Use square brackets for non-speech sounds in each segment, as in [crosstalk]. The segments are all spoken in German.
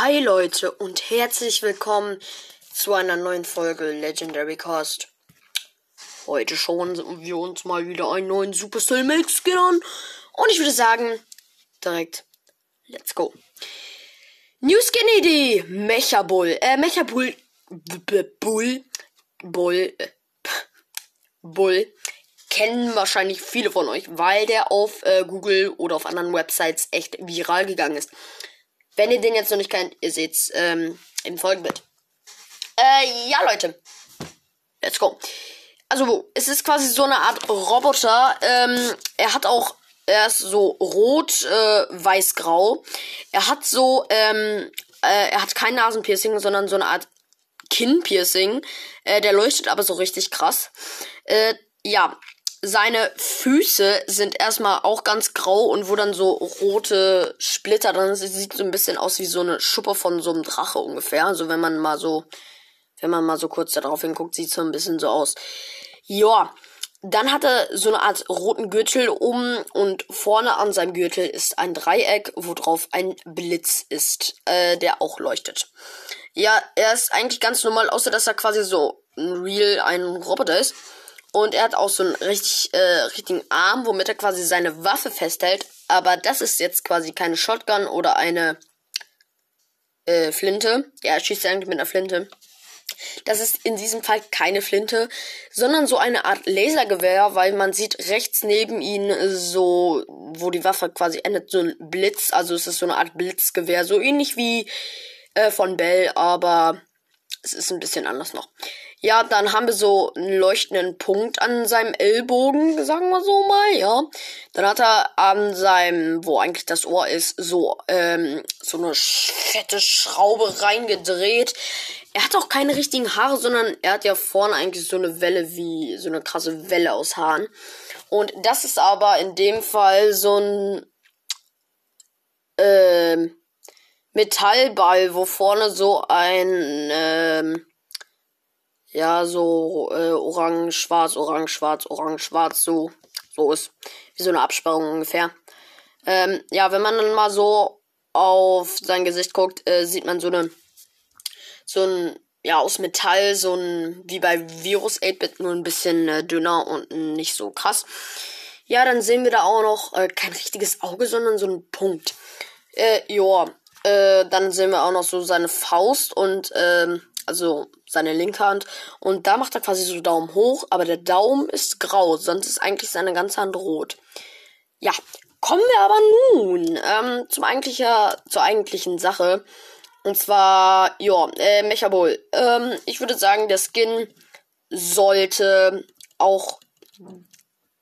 Hi Leute und herzlich willkommen zu einer neuen Folge Legendary Cast. Heute schauen wir uns mal wieder einen neuen Supercell Skin an und ich würde sagen, direkt, let's go. New Skin Idee, Mecha Bull, äh, Mecha Bull, Bull, Bull, äh, [laughs] Bull, kennen wahrscheinlich viele von euch, weil der auf äh, Google oder auf anderen Websites echt viral gegangen ist. Wenn ihr den jetzt noch nicht kennt, ihr seht's ähm, im Folgenbild. Äh, ja, Leute. Let's go. Also, es ist quasi so eine Art Roboter. Ähm, er hat auch, er ist so rot, äh, weiß-grau. Er hat so, ähm, äh, er hat kein Nasenpiercing, sondern so eine Art Kinnpiercing. Äh, der leuchtet aber so richtig krass. Äh, ja, seine Füße sind erstmal auch ganz grau und wo dann so rote Splitter drin sind. Sieht so ein bisschen aus wie so eine Schuppe von so einem Drache ungefähr. Also wenn man mal so, wenn man mal so kurz da drauf hinguckt, sieht so ein bisschen so aus. Ja, dann hat er so eine Art roten Gürtel um und vorne an seinem Gürtel ist ein Dreieck, wo drauf ein Blitz ist, äh, der auch leuchtet. Ja, er ist eigentlich ganz normal, außer dass er quasi so ein Real ein Roboter ist. Und er hat auch so einen richtig, äh, richtigen Arm, womit er quasi seine Waffe festhält. Aber das ist jetzt quasi keine Shotgun oder eine äh, Flinte. Ja, er schießt eigentlich mit einer Flinte. Das ist in diesem Fall keine Flinte, sondern so eine Art Lasergewehr, weil man sieht rechts neben ihm so, wo die Waffe quasi endet, so ein Blitz. Also es ist so eine Art Blitzgewehr, so ähnlich wie äh, von Bell, aber es ist ein bisschen anders noch. Ja, dann haben wir so einen leuchtenden Punkt an seinem Ellbogen, sagen wir so mal, ja. Dann hat er an seinem, wo eigentlich das Ohr ist, so, ähm, so eine fette Schraube reingedreht. Er hat auch keine richtigen Haare, sondern er hat ja vorne eigentlich so eine Welle wie, so eine krasse Welle aus Haaren. Und das ist aber in dem Fall so ein, ähm, Metallball, wo vorne so ein, ähm, ja, so äh, orange, schwarz, orange, schwarz, orange, schwarz, so, so ist. Wie so eine Absperrung ungefähr. Ähm, ja, wenn man dann mal so auf sein Gesicht guckt, äh, sieht man so eine, so ein, ja, aus Metall, so ein, wie bei Virus 8-Bit, nur ein bisschen äh, dünner und nicht so krass. Ja, dann sehen wir da auch noch äh, kein richtiges Auge, sondern so ein Punkt. Äh, ja, äh, dann sehen wir auch noch so seine Faust und, ähm, also seine linke Hand. Und da macht er quasi so Daumen hoch, aber der Daumen ist grau, sonst ist eigentlich seine ganze Hand rot. Ja, kommen wir aber nun ähm, zum eigentlicher, zur eigentlichen Sache. Und zwar, ja, äh, Mechabol. Ähm, ich würde sagen, der Skin sollte auch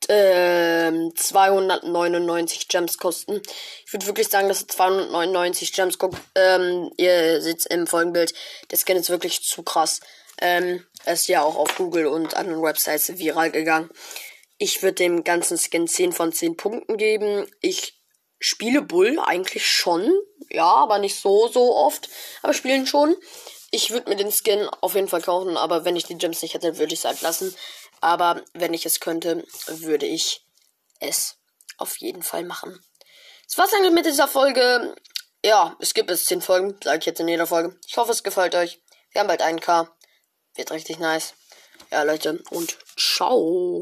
ähm, 299 Gems kosten. Ich würde wirklich sagen, dass es 299 Gems guckt. Ähm, ihr seht im Folgenbild. Der Skin ist wirklich zu krass. Ähm, er ist ja auch auf Google und anderen Websites viral gegangen. Ich würde dem ganzen Skin 10 von 10 Punkten geben. Ich spiele Bull eigentlich schon. Ja, aber nicht so, so oft. Aber spielen schon. Ich würde mir den Skin auf jeden Fall kaufen, aber wenn ich die Gems nicht hätte, würde ich es halt lassen. Aber wenn ich es könnte, würde ich es auf jeden Fall machen. Das war's eigentlich mit dieser Folge. Ja, es gibt es 10 Folgen, sage ich jetzt in jeder Folge. Ich hoffe, es gefällt euch. Wir haben bald einen K. Wird richtig nice. Ja, Leute, und ciao.